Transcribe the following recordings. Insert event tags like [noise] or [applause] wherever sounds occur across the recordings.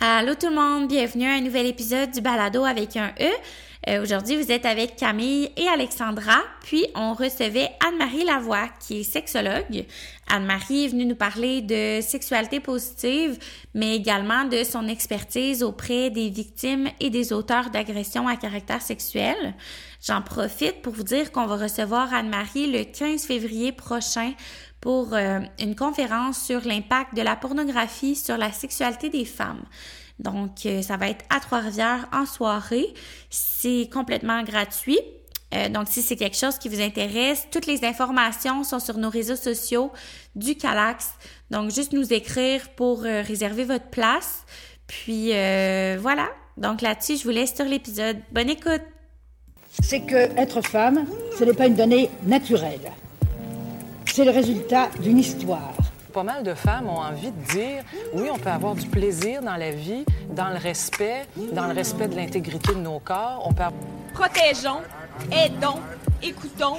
Allô tout le monde, bienvenue à un nouvel épisode du Balado avec un E. Euh, Aujourd'hui, vous êtes avec Camille et Alexandra, puis on recevait Anne-Marie Lavoie, qui est sexologue. Anne-Marie est venue nous parler de sexualité positive, mais également de son expertise auprès des victimes et des auteurs d'agressions à caractère sexuel. J'en profite pour vous dire qu'on va recevoir Anne-Marie le 15 février prochain pour euh, une conférence sur l'impact de la pornographie sur la sexualité des femmes. Donc, euh, ça va être à Trois-Rivières en soirée. C'est complètement gratuit. Euh, donc, si c'est quelque chose qui vous intéresse, toutes les informations sont sur nos réseaux sociaux du Calax. Donc, juste nous écrire pour réserver votre place. Puis, voilà. Donc, là-dessus, je vous laisse sur l'épisode. Bonne écoute! C'est que être femme, ce n'est pas une donnée naturelle c'est le résultat d'une histoire. Pas mal de femmes ont envie de dire oui, on peut avoir du plaisir dans la vie, dans le respect, dans le respect de l'intégrité de nos corps. On peut... Protégeons, aidons, écoutons,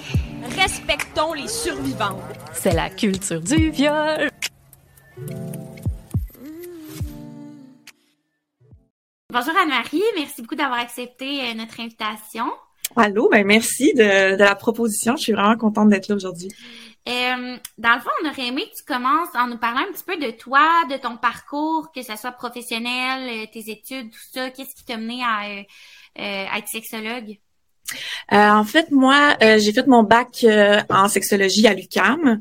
respectons les survivants. C'est la culture du viol. Bonjour Anne-Marie, merci beaucoup d'avoir accepté euh, notre invitation. Allô, ben merci de, de la proposition. Je suis vraiment contente d'être là aujourd'hui. Euh, dans le fond, on aurait aimé que tu commences en nous parlant un petit peu de toi, de ton parcours, que ce soit professionnel, euh, tes études, tout ça. Qu'est-ce qui t'a mené à, euh, euh être sexologue? en fait, moi, j'ai fait mon bac en sexologie à l'UCAM.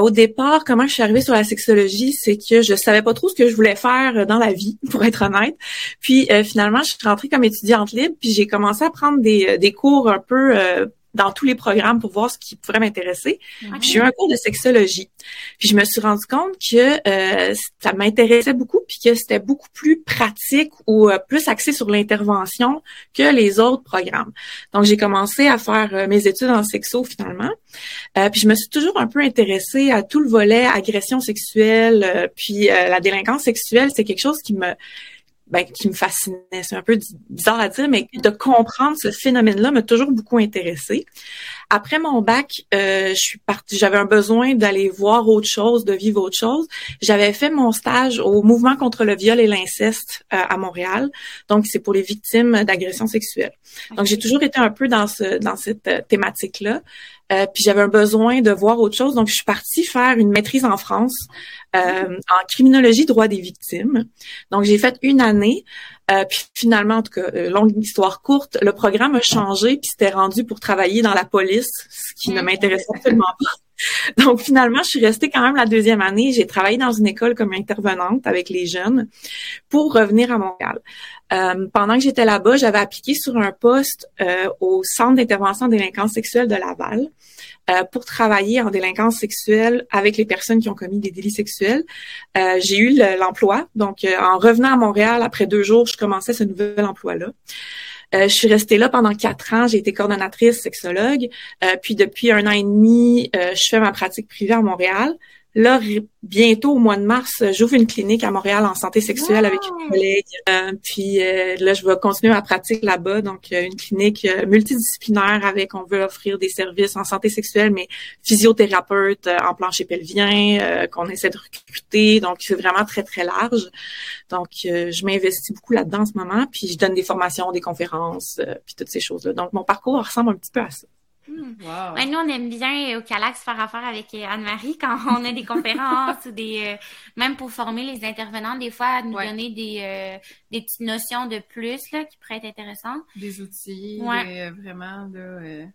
au départ, comment je suis arrivée sur la sexologie, c'est que je savais pas trop ce que je voulais faire dans la vie, [laughs] pour être honnête. Puis finalement, je suis rentrée comme étudiante libre, puis j'ai commencé à prendre des, des cours un peu dans tous les programmes pour voir ce qui pourrait m'intéresser. J'ai eu un cours de sexologie. Puis je me suis rendu compte que euh, ça m'intéressait beaucoup puis que c'était beaucoup plus pratique ou euh, plus axé sur l'intervention que les autres programmes. Donc j'ai commencé à faire euh, mes études en sexo finalement. puis je me suis toujours un peu intéressée à tout le volet agression sexuelle puis la délinquance sexuelle, c'est quelque chose qui me ben, qui me fascinait. C'est un peu bizarre à dire, mais de comprendre ce phénomène-là m'a toujours beaucoup intéressée. Après mon bac, euh, je suis partie, j'avais un besoin d'aller voir autre chose, de vivre autre chose. J'avais fait mon stage au mouvement contre le viol et l'inceste euh, à Montréal. Donc c'est pour les victimes d'agressions sexuelles. Donc j'ai toujours été un peu dans ce dans cette euh, thématique-là. Euh, puis j'avais un besoin de voir autre chose. Donc, je suis partie faire une maîtrise en France euh, en criminologie droit des victimes. Donc, j'ai fait une année. Euh, puis finalement, en tout cas, longue histoire courte, le programme a changé, puis c'était rendu pour travailler dans la police, ce qui ne m'intéressait absolument pas. [laughs] Donc finalement, je suis restée quand même la deuxième année. J'ai travaillé dans une école comme intervenante avec les jeunes pour revenir à Montréal. Euh, pendant que j'étais là-bas, j'avais appliqué sur un poste euh, au Centre d'intervention en délinquance sexuelle de Laval euh, pour travailler en délinquance sexuelle avec les personnes qui ont commis des délits sexuels. j'ai eu l'emploi. Donc, en revenant à Montréal, après deux jours, je commençais ce nouvel emploi-là. Je suis restée là pendant quatre ans. J'ai été coordonnatrice sexologue. puis depuis un an et demi, je fais ma pratique privée à Montréal. Là, bientôt au mois de mars, j'ouvre une clinique à Montréal en santé sexuelle avec une collègue. Euh, puis euh, là, je vais continuer ma pratique là-bas. Donc, une clinique euh, multidisciplinaire avec, on veut offrir des services en santé sexuelle, mais physiothérapeute en plancher pelvien, qu'on essaie de recruter. Donc, c'est vraiment très, très large. Donc, je m'investis beaucoup là-dedans en ce moment. Puis, je donne des formations, des conférences, puis toutes ces choses-là. Donc, mon parcours ressemble un petit peu à ça. Hmm. nous, on aime bien au Calax faire affaire avec euh, Anne-Marie quand [laughs] on a des conférences ou des. Euh, même pour former les intervenants, des fois, nous donner des, euh, des petites notions de plus là, qui pourraient être intéressantes. Des outils, vraiment. Là,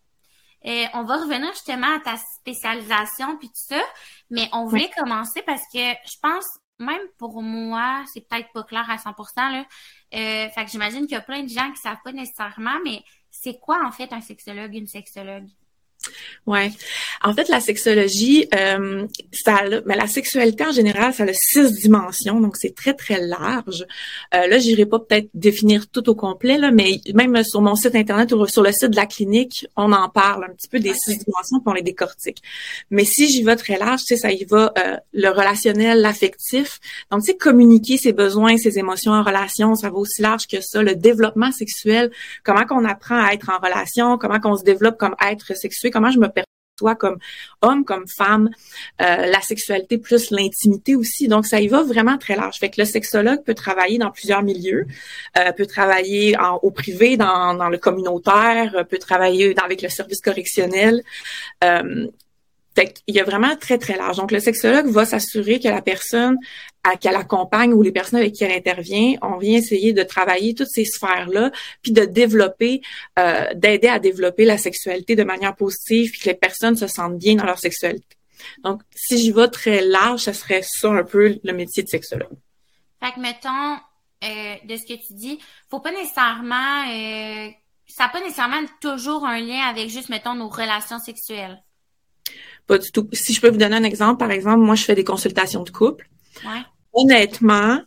Et on va revenir justement à ta spécialisation puis tout ça, mais on voulait commencer parce que je pense, même pour moi, c'est peut-être pas clair à 100%. Là. fait que j'imagine qu'il y a plein de gens qui savent pas nécessairement, mais c'est quoi en fait un sexologue, une sexologue? Ouais. En fait, la sexologie, euh, ça, mais la sexualité en général, ça a six dimensions, donc c'est très très large. Euh, là, j'irai pas peut-être définir tout au complet là, mais même sur mon site internet ou sur le site de la clinique, on en parle un petit peu des six dimensions, pour les décortique. Mais si j'y vais très large, tu sais, ça y va euh, le relationnel, l'affectif. Donc, tu sais, communiquer ses besoins, ses émotions en relation, ça va aussi large que ça. Le développement sexuel, comment qu'on apprend à être en relation, comment qu'on se développe comme être sexuel comment je me soit comme homme, comme femme, euh, la sexualité plus l'intimité aussi. Donc, ça y va vraiment très large. Fait que le sexologue peut travailler dans plusieurs milieux, euh, peut travailler au privé, dans, le communautaire, peut travailler avec le service correctionnel. Euh, fait y a vraiment très, très large. Donc, le sexologue va s'assurer que la personne qu'elle accompagne ou les personnes avec qui elle intervient, on vient essayer de travailler toutes ces sphères-là, puis de développer, euh, d'aider à développer la sexualité de manière positive, puis que les personnes se sentent bien dans leur sexualité. Donc, si j'y vais très large, ça serait ça un peu le métier de sexologue. Fait que, mettons, euh, de ce que tu dis, faut pas nécessairement... Euh, ça n'a pas nécessairement toujours un lien avec juste, mettons, nos relations sexuelles. Pas du tout. Si je peux vous donner un exemple, par exemple, moi, je fais des consultations de couple. Ouais. Honnêtement,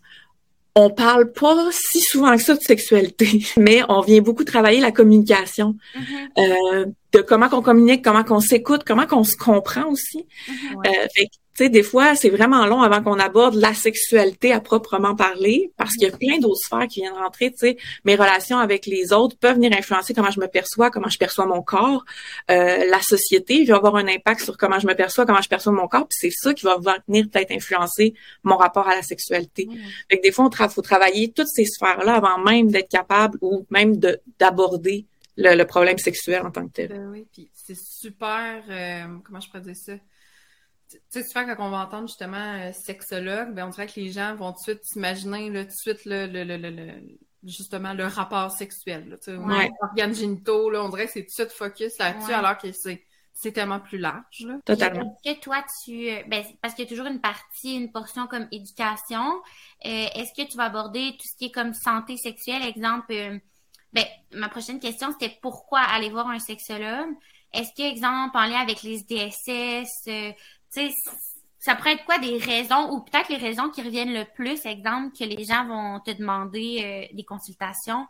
on parle pas si souvent que ça de sexualité, [laughs] mais on vient beaucoup travailler la communication, Mm-hmm. euh, de comment qu'on communique, comment qu'on s'écoute, comment qu'on se comprend aussi. Mm-hmm. Euh, fait que, tu sais, des fois, c'est vraiment long avant qu'on aborde la sexualité à proprement parler, parce qu'il y a plein d'autres sphères qui viennent rentrer. Tu sais, mes relations avec les autres peuvent venir influencer comment je me perçois, comment je perçois mon corps. Euh, la société va avoir un impact sur comment je me perçois, comment je perçois mon corps, puis c'est ça qui va venir peut-être influencer mon rapport à la sexualité. Fait que des fois, on tra- faut travailler toutes ces sphères-là avant même d'être capable ou même de d'aborder le, le problème sexuel en tant que tel. Ben oui, puis c'est super. euh, comment je pourrais dire ça? Tu sais, souvent, quand on va entendre justement euh, sexologue, ben on dirait que les gens vont tout de suite s'imaginer tout de suite le, le, le, le, le- justement le rapport sexuel. Là, tu sais, Ouais. les organes génitaux, là, on dirait que c'est tout de suite focus là-dessus, Ouais. alors que c'est c'est tellement plus large. Là. Totalement. Est-ce que toi, tu... euh, Ben, parce qu'il y a toujours une partie, une portion comme éducation. Euh, Est-ce que tu vas aborder tout ce qui est comme santé sexuelle? Exemple, euh, ben, ma prochaine question, c'était pourquoi aller voir un sexologue? Est-ce que, exemple, en lien avec les DSS, euh, tu sais, ça pourrait être quoi des raisons ou peut-être les raisons qui reviennent le plus, exemple, que les gens vont te demander euh, des consultations?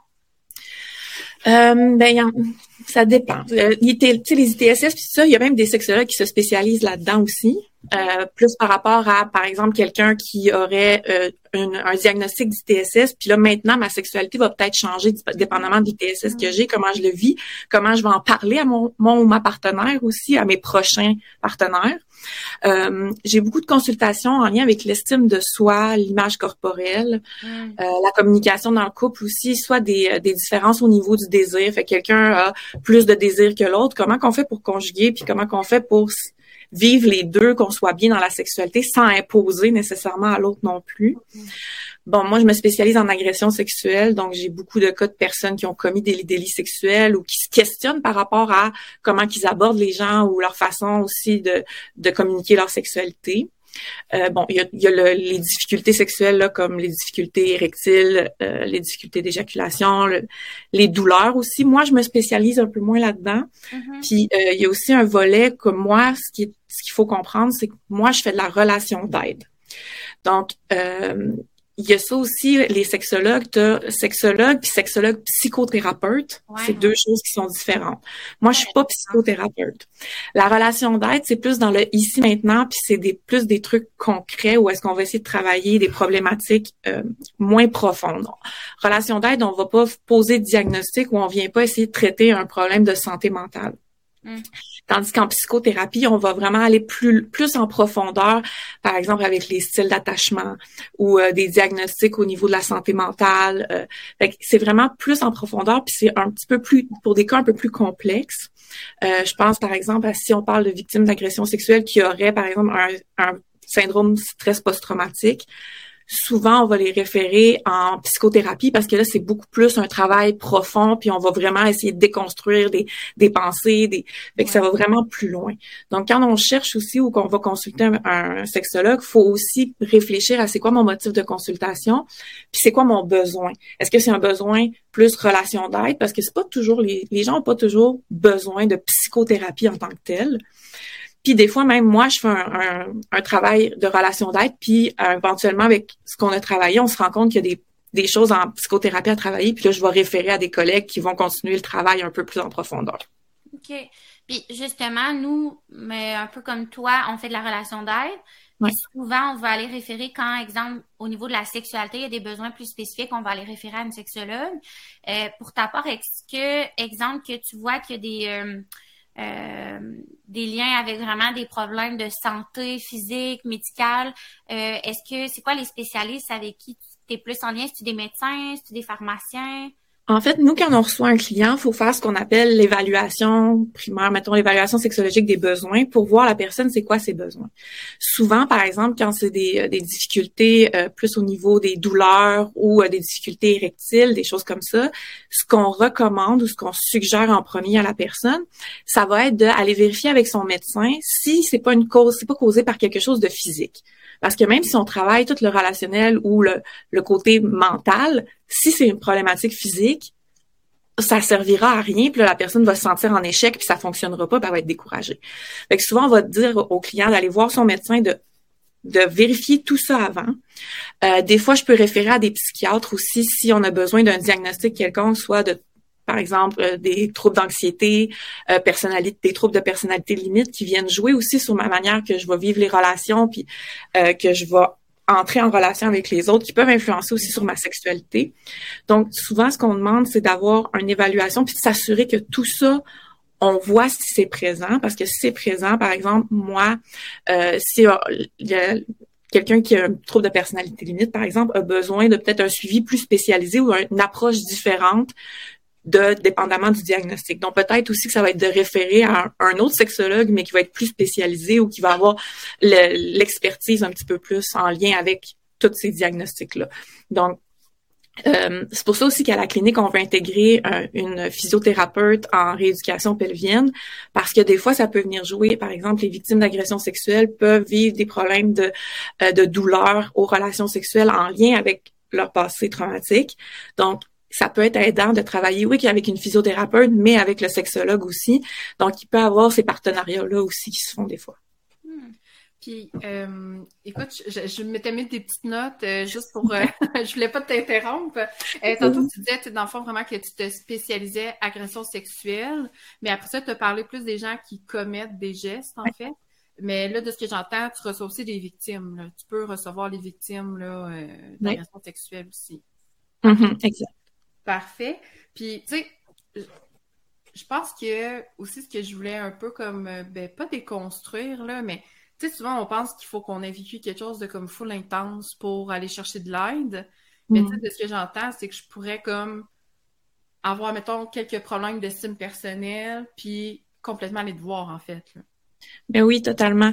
Euh, ben, ça dépend. Euh, les ITSS, puis ça, il y a même des sexologues qui se spécialisent là-dedans aussi. Euh, plus par rapport à, par exemple, quelqu'un qui aurait euh, un diagnostic d'ITSS, puis là, maintenant, ma sexualité va peut-être changer dép- dépendamment de l'ITSS que j'ai, comment je le vis, comment je vais en parler à mon, mon ou ma partenaire aussi, à mes prochains partenaires. Euh, j'ai beaucoup de consultations en lien avec l'estime de soi, l'image corporelle, Mm. euh, la communication dans le couple aussi, soit des, euh, des différences au niveau du désir. Fait que quelqu'un a plus de désir que l'autre. Comment qu'on fait pour conjuguer, puis comment qu'on fait pour vivre les deux, qu'on soit bien dans la sexualité sans imposer nécessairement à l'autre non plus. Bon, moi, je me spécialise en agression sexuelle, donc j'ai beaucoup de cas de personnes qui ont commis des délits sexuels ou qui se questionnent par rapport à comment qu'ils abordent les gens ou leur façon aussi de, de communiquer leur sexualité. Euh, bon, il y a, il y a le- les difficultés sexuelles là, comme les difficultés érectiles, euh, les difficultés d'éjaculation, le- les douleurs aussi. Moi, je me spécialise un peu moins là-dedans. Mhm. Puis euh, il y a aussi un volet comme moi, ce qui est- ce qu'il faut comprendre, c'est que moi, je fais de la relation d'aide. Donc, euh, il y a ça aussi, les sexologues, sexologue puis sexologue psychothérapeute. Ouais. c'est deux choses qui sont différentes. Moi, je suis pas psychothérapeute. La relation d'aide, c'est plus dans le ici maintenant, puis c'est des plus des trucs concrets où est-ce qu'on va essayer de travailler des problématiques euh, moins profondes. Relation d'aide, on va pas poser de diagnostic ou on vient pas essayer de traiter un problème de santé mentale. Mm. Tandis qu'en psychothérapie, on va vraiment aller plus plus en profondeur, par exemple avec les styles d'attachement ou euh, des diagnostics au niveau de la santé mentale. euh, c'est vraiment plus en profondeur, puis c'est un petit peu plus pour des cas un peu plus complexes. Euh, je pense par exemple à si on parle de victimes d'agression sexuelle qui auraient par exemple un, un syndrome stress post-traumatique. Souvent, on va les référer en psychothérapie parce que là, c'est beaucoup plus un travail profond, puis on va vraiment essayer de déconstruire des, des pensées, des, fait que ça va vraiment plus loin. Donc, quand on cherche aussi ou qu'on va consulter un, un sexologue, faut aussi réfléchir à c'est quoi mon motif de consultation, puis c'est quoi mon besoin. Est-ce que c'est un besoin plus relation d'aide? Parce que c'est pas toujours les, les gens ont pas toujours besoin de psychothérapie en tant que telle. Puis des fois, même moi, je fais un, un, un travail de relation d'aide, puis euh, éventuellement, avec ce qu'on a travaillé, on se rend compte qu'il y a des, des choses en psychothérapie à travailler, puis là, je vais référer à des collègues qui vont continuer le travail un peu plus en profondeur. OK. Puis justement, nous, mais un peu comme toi, on fait de la relation d'aide. Ouais. Souvent, on va aller référer quand, exemple, au niveau de la sexualité, il y a des besoins plus spécifiques, on va aller référer à une sexologue. Euh, pour ta part, est-ce que, exemple, que tu vois qu'il y a des, euh, des liens avec vraiment des problèmes de santé physique, médicale. Est-ce que c'est quoi les spécialistes avec qui tu es plus en lien? C'est-tu des médecins? C'est-tu des pharmaciens? En fait, nous, quand on reçoit un client, il faut faire ce qu'on appelle l'évaluation primaire, mettons l'évaluation sexologique des besoins pour voir la personne, c'est quoi ses besoins. Souvent, par exemple, quand c'est des, euh, des, difficultés euh, plus au niveau des douleurs ou euh, des difficultés érectiles, des choses comme ça, ce qu'on recommande ou ce qu'on suggère en premier à la personne, ça va être d'aller vérifier avec son médecin si c'est pas une cause, c'est pas causé par quelque chose de physique. Parce que même si on travaille tout le relationnel ou le, le côté mental, si c'est une problématique physique, ça servira à rien, puis là, la personne va se sentir en échec, puis ça fonctionnera pas, puis elle va être découragée. Fait que souvent, on va dire au client d'aller voir son médecin, de, de vérifier tout ça avant. Euh, des fois, je peux référer à des psychiatres aussi si on a besoin d'un diagnostic quelconque, soit de par exemple euh, des troubles d'anxiété, euh, personnalité, des troubles de personnalité limite qui viennent jouer aussi sur ma manière que je vais vivre les relations, puis euh, que je vais entrer en relation avec les autres, qui peuvent influencer aussi sur ma sexualité. Donc, souvent, ce qu'on demande, c'est d'avoir une évaluation, puis de s'assurer que tout ça, on voit si c'est présent, parce que si c'est présent, par exemple, moi, euh, si quelqu'un qui a un trouble de personnalité limite, par exemple, a besoin de peut-être un suivi plus spécialisé ou une approche différente de dépendamment du diagnostic. Donc peut-être aussi que ça va être de référer à un, autre sexologue, mais qui va être plus spécialisé ou qui va avoir l'expertise un petit peu plus en lien avec tous ces diagnostics-là. Donc, euh, c'est pour ça aussi qu'à la clinique, on veut intégrer une physiothérapeute en rééducation pelvienne, parce que des fois, ça peut venir jouer. Par exemple, les victimes d'agressions sexuelles peuvent vivre des problèmes de, euh, de douleur aux relations sexuelles en lien avec leur passé traumatique. Donc, ça peut être aidant de travailler, oui, avec une physiothérapeute, mais avec le sexologue aussi. Donc, il peut avoir ces partenariats-là aussi qui se font des fois. Hmm. Puis, euh, écoute, je, je m'étais mis des petites notes euh, juste pour... Euh, [laughs] [laughs] je voulais pas t'interrompre. Euh, tantôt, tu disais, dans le fond, vraiment que tu te spécialisais agression sexuelle, mais après ça, tu as parlé plus des gens qui commettent des gestes, en fait. Mais là, de ce que j'entends, tu reçois aussi des victimes. Tu peux recevoir les victimes d'agression sexuelle aussi. Mm-hmm, exact. Parfait. Puis, tu sais, je pense que aussi ce que je voulais un peu comme, euh, ben, pas déconstruire, là, mais tu sais, souvent on pense qu'il faut qu'on ait vécu quelque chose de comme full intense pour aller chercher de l'aide. Mais tu sais, mm. de ce que j'entends, c'est que je pourrais comme avoir, mettons, quelques problèmes d'estime personnelle, puis complètement aller te voir, en fait. Là. Ben oui, totalement.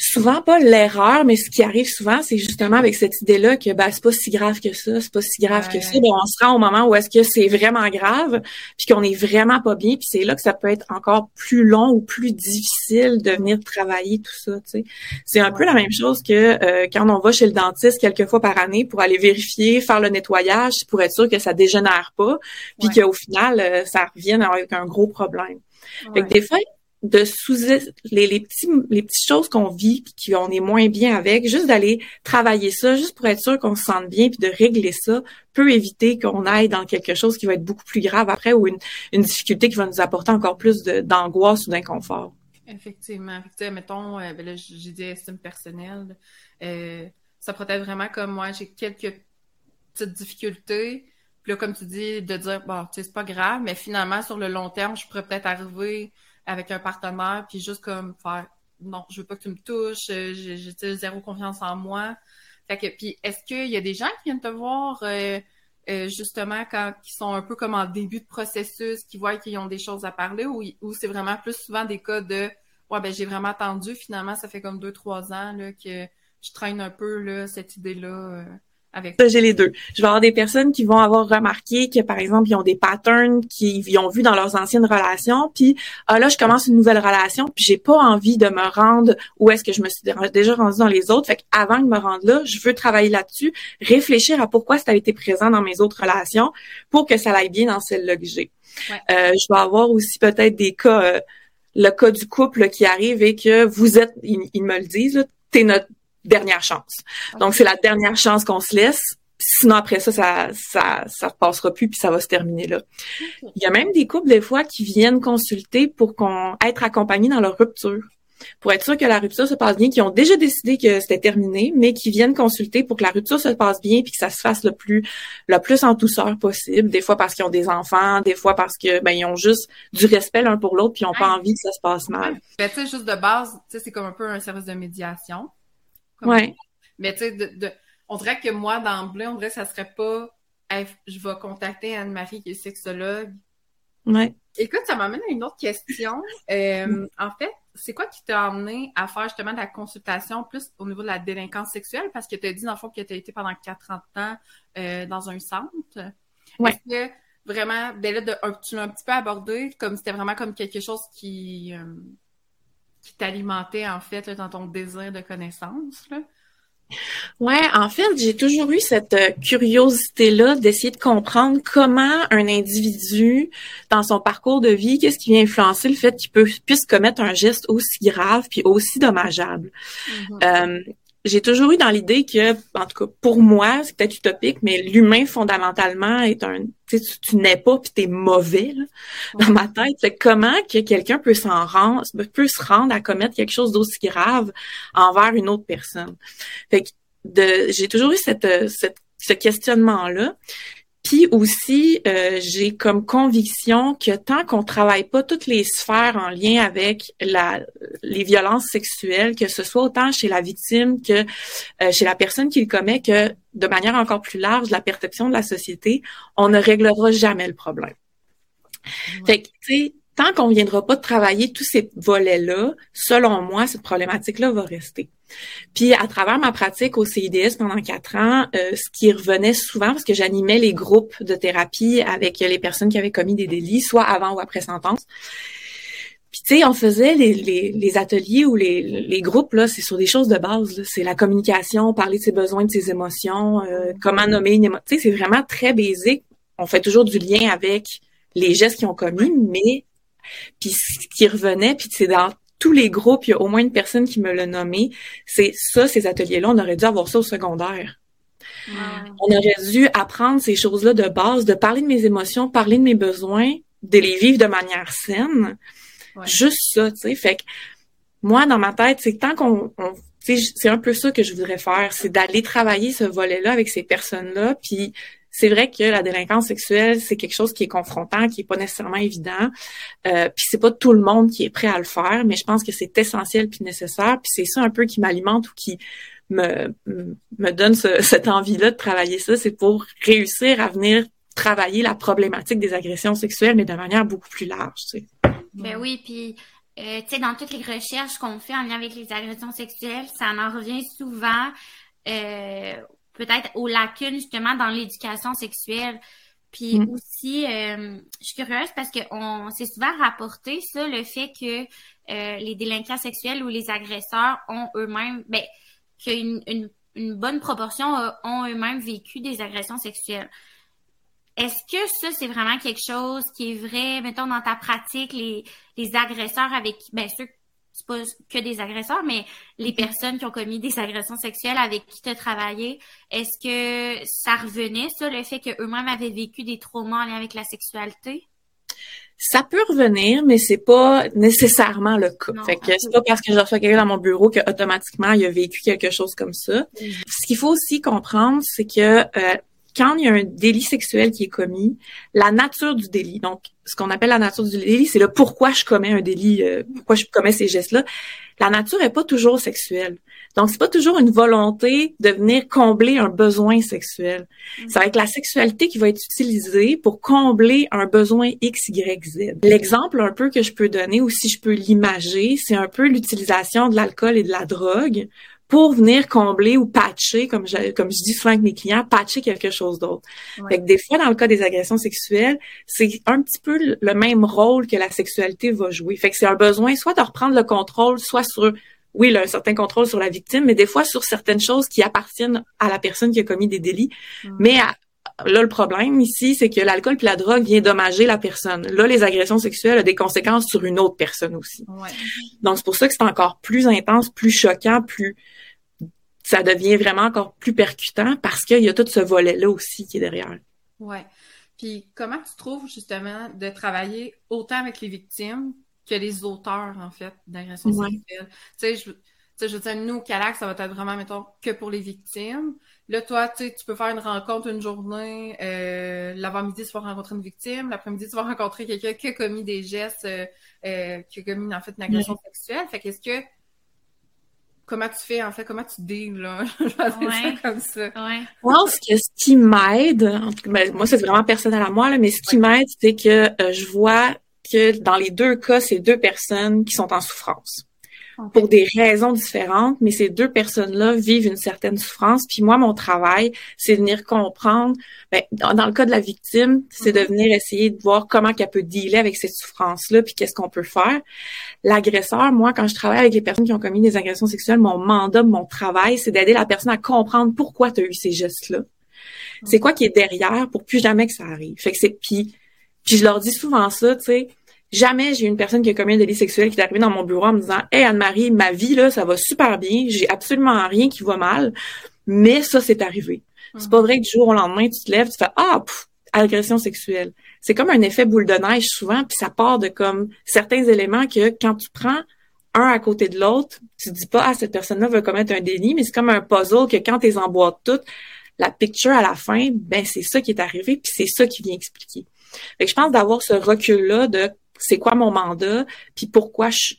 Souvent pas l'erreur, mais ce qui arrive souvent, c'est justement avec cette idée-là que ben c'est pas si grave que ça, c'est pas si grave que ça. Ben, on se rend au moment où est-ce que c'est vraiment grave, puis qu'on est vraiment pas bien, puis c'est là que ça peut être encore plus long ou plus difficile de venir travailler tout ça. Tu sais, c'est un peu la même chose que euh, quand on va chez le dentiste quelques fois par année pour aller vérifier, faire le nettoyage, pour être sûr que ça dégénère pas, puis qu'au final euh, ça revienne avec un gros problème. Fait que des fois, de sous les, les petits les petites choses qu'on vit puis qu'on est moins bien avec, juste d'aller travailler ça, juste pour être sûr qu'on se sente bien puis de régler ça, peut éviter qu'on aille dans quelque chose qui va être beaucoup plus grave après ou une, une difficulté qui va nous apporter encore plus d'angoisse ou d'inconfort. Effectivement. mettons, euh, ben j'ai dit estime personnelle. Euh, ça protège vraiment comme moi, j'ai quelques petites difficultés. Puis là, comme tu dis, de dire, bon, tu sais, c'est pas grave, mais finalement, sur le long terme, je pourrais peut-être arriver avec un partenaire, puis juste comme faire non, je veux pas que tu me touches, euh, j'ai zéro confiance en moi. Fait que, puis est-ce qu'il y a des gens qui viennent te voir euh, euh, justement quand ils sont un peu comme en début de processus, qui voient qu'ils ont des choses à parler, ou, ou c'est vraiment plus souvent des cas de ouais ben j'ai vraiment attendu, finalement ça fait comme deux trois ans là que je traîne un peu là cette idée là j'ai les deux. Je vais avoir des personnes qui vont avoir remarqué que, par exemple, ils ont des patterns qu'ils ont vus dans leurs anciennes relations, puis ah là, je commence une nouvelle relation, puis j'ai pas envie de me rendre où est-ce que je me suis déjà rendue dans les autres. Fait avant de me rendre là, je veux travailler là-dessus, réfléchir à pourquoi ça a été présent dans mes autres relations pour que ça aille bien dans celle-là que j'ai. Euh, je vais avoir aussi peut-être des cas, euh, le cas du couple qui arrive et que vous êtes, ils, ils me le disent, t'es notre dernière chance. Donc, c'est la dernière chance qu'on se laisse. Sinon, après ça, ça, ça, ça passera plus puis ça va se terminer là. Il y a même des couples, des fois, qui viennent consulter pour qu'on être accompagnés dans leur rupture. pour être sûr que la rupture se passe bien, qui ont déjà décidé que c'était terminé, mais qui viennent consulter pour que la rupture se passe bien puis que ça se fasse le plus le plus en douceur possible. Des fois parce qu'ils ont des enfants, des fois parce que ben ils ont juste du respect l'un pour l'autre puis ils ont pas envie que ça se passe mal. Ben, tu sais, juste de base, tu sais, c'est comme un peu un service de médiation. Ouais. Mais tu sais, de, de- on dirait que moi, d'emblée, on dirait que ça serait pas Hey, je vais contacter Anne-Marie qui est sexologue. Ouais. Écoute, ça m'amène à une autre question. [laughs] Euh, en fait, c'est quoi qui t'a amené à faire justement de la consultation plus au niveau de la délinquance sexuelle? Parce que tu as dit dans le fond que tu as été pendant 40 ans euh, dans un centre. Ouais. Est-ce que vraiment, ben là, de, tu l'as un petit peu abordé, comme c'était vraiment comme quelque chose qui, euh, qui t'alimentait en fait là, dans ton désir de connaissance? Là? Ouais, en fait, j'ai toujours eu cette euh, curiosité-là d'essayer de comprendre comment un individu, dans son parcours de vie, qu'est-ce qui vient influencer le fait qu'il peut, puisse commettre un geste aussi grave puis aussi dommageable. Euh, j'ai toujours eu dans l'idée que, en tout cas, pour moi, c'est peut-être utopique, mais l'humain fondamentalement est un, tu tu, tu nais pas puis t'es mauvais là, dans ma tête. C'est comment que quelqu'un peut s'en rendre, peut se rendre à commettre quelque chose d'aussi grave envers une autre personne? Fait que de, j'ai toujours eu cette, euh, cette ce questionnement-là. Puis aussi, euh, j'ai comme conviction que tant qu'on travaille pas toutes les sphères en lien avec la, les violences sexuelles, que ce soit autant chez la victime que euh, chez la personne qui le commet, que de manière encore plus large, la perception de la société, on ne réglera jamais le problème. Fait que, tu sais, tant qu'on viendra pas de travailler tous ces volets-là, selon moi, cette problématique-là va rester. Puis à travers ma pratique au CIDS pendant quatre ans, euh, ce qui revenait souvent, parce que j'animais les groupes de thérapie avec les personnes qui avaient commis des délits, soit avant ou après sentence. Puis tu sais, on faisait les, les, les ateliers ou les, les groupes, là, c'est sur des choses de base. là. C'est la communication, parler de ses besoins, de ses émotions, euh, comment nommer une émotion. Tu sais, c'est vraiment très basique. On fait toujours du lien avec les gestes qu'ils ont commis, mais puis ce qui revenait, puis c'est dans tous les groupes, il y a au moins une personne qui me l'a nommé. C'est ça, ces ateliers-là, on aurait dû avoir ça au secondaire. On aurait dû apprendre ces choses-là de base, de parler de mes émotions, parler de mes besoins, de les vivre de manière saine. Ouais. Juste ça, tu sais. Fait que moi, dans ma tête, c'est tant qu'on... c'est un peu ça que je voudrais faire, c'est d'aller travailler ce volet-là avec ces personnes-là. Puis c'est vrai que la délinquance sexuelle, c'est quelque chose qui est confrontant, qui est pas nécessairement évident. Euh, puis c'est pas tout le monde qui est prêt à le faire, mais je pense que c'est essentiel puis nécessaire. Puis c'est ça un peu qui m'alimente ou qui me, me donne ce- cette envie-là de travailler ça, c'est pour réussir à venir travailler la problématique des agressions sexuelles, mais de manière beaucoup plus large. Tu sais. Ben oui, puis euh, tu sais, dans toutes les recherches qu'on fait en lien avec les agressions sexuelles, ça en revient souvent euh, peut-être aux lacunes justement dans l'éducation sexuelle. Puis Mm. aussi, euh, je suis curieuse parce que on s'est souvent rapporté ça, le fait que euh, les délinquants sexuels ou les agresseurs ont eux-mêmes, ben, qu'une une, une bonne proportion euh, ont eux-mêmes vécu des agressions sexuelles. Est-ce que ça, c'est vraiment quelque chose qui est vrai, mettons, dans ta pratique, les, les agresseurs avec, ben, ceux, c'est pas que des agresseurs, mais les personnes qui ont commis des agressions sexuelles avec qui tu as travaillé, est-ce que ça revenait, ça, le fait qu'eux-mêmes avaient vécu des traumas en lien avec la sexualité? Ça peut revenir, mais c'est pas nécessairement le cas. Non, fait que c'est pas parce que je reçois quelqu'un dans mon bureau que automatiquement il a vécu quelque chose comme ça. Ce qu'il faut aussi comprendre, c'est que euh, quand il y a un délit sexuel qui est commis, la nature du délit, donc ce qu'on appelle la nature du délit, c'est le pourquoi je commets un délit, euh, pourquoi je commets ces gestes-là. La nature est pas toujours sexuelle. Donc c'est pas toujours une volonté de venir combler un besoin sexuel. Ça va être la sexualité qui va être utilisée pour combler un besoin X, Y, Z. L'exemple un peu que je peux donner, ou si je peux l'imager, c'est un peu l'utilisation de l'alcool et de la drogue pour venir combler ou patcher, comme je, comme je dis souvent avec mes clients, patcher quelque chose d'autre. Ouais. Fait que des fois, dans le cas des agressions sexuelles, c'est un petit peu le- le même rôle que la sexualité va jouer. Fait que c'est un besoin soit de reprendre le contrôle, soit sur oui, là, un certain contrôle sur la victime, mais des fois sur certaines choses qui appartiennent à la personne qui a commis des délits. Mais à- là, le problème ici, c'est que l'alcool puis la drogue vient dommager la personne. Là, les agressions sexuelles ont des conséquences sur une autre personne aussi. Ouais. Donc, c'est pour ça que c'est encore plus intense, plus choquant, plus ça devient vraiment encore plus percutant parce qu'il y a tout ce volet-là aussi qui est derrière. Ouais. Puis comment tu trouves justement de travailler autant avec les victimes que les auteurs, en fait, d'agressions Ouais. sexuelles? Tu sais, je, sais, je veux dire, nous, au Calac, ça va être vraiment, mettons, que pour les victimes. Là, toi, tu sais, tu peux faire une rencontre une journée, euh, l'avant-midi, tu vas rencontrer une victime, l'après-midi, tu vas rencontrer quelqu'un qui a commis des gestes, euh, euh, qui a commis, en fait, une agression sexuelle. Fait qu'est-ce que... Comment tu fais, en fait? Comment tu deals, là? [laughs] je vais Ouais. ça comme ça. Ouais. Je pense que ce qui m'aide, en tout cas, ben, moi c'est vraiment personnel à moi, là, mais ce qui m'aide, c'est que euh, je vois que dans les deux cas, c'est deux personnes qui sont en souffrance. Pour des raisons différentes, mais ces deux personnes-là vivent une certaine souffrance. Puis moi, mon travail, c'est de venir comprendre. Ben, dans, le cas de la victime, c'est de venir essayer de voir comment qu'elle peut dealer avec cette souffrance-là, puis qu'est-ce qu'on peut faire. L'agresseur, moi, quand je travaille avec les personnes qui ont commis des agressions sexuelles, mon mandat, mon travail, c'est d'aider la personne à comprendre pourquoi tu as eu ces gestes-là. C'est quoi qui est derrière pour plus jamais que ça arrive. Fait que c'est puis puis je leur dis souvent ça, tu sais, jamais j'ai eu une personne qui a commis un délit sexuel qui est arrivée dans mon bureau en me disant "Hey Anne-Marie, ma vie là, ça va super bien, j'ai absolument rien qui va mal, mais ça c'est arrivé." C'est pas vrai que du jour au lendemain tu te lèves, tu fais "Ah, pff, agression sexuelle." C'est comme un effet boule de neige souvent, puis ça part de comme certains éléments que quand tu prends un à côté de l'autre, tu te dis pas ah cette personne-là veut commettre un délit, mais c'est comme un puzzle que quand tu les emboîtes toutes, la picture à la fin, ben c'est ça qui est arrivé, puis c'est ça qui vient expliquer. Fait que je pense d'avoir ce recul-là de c'est quoi mon mandat, puis pourquoi je,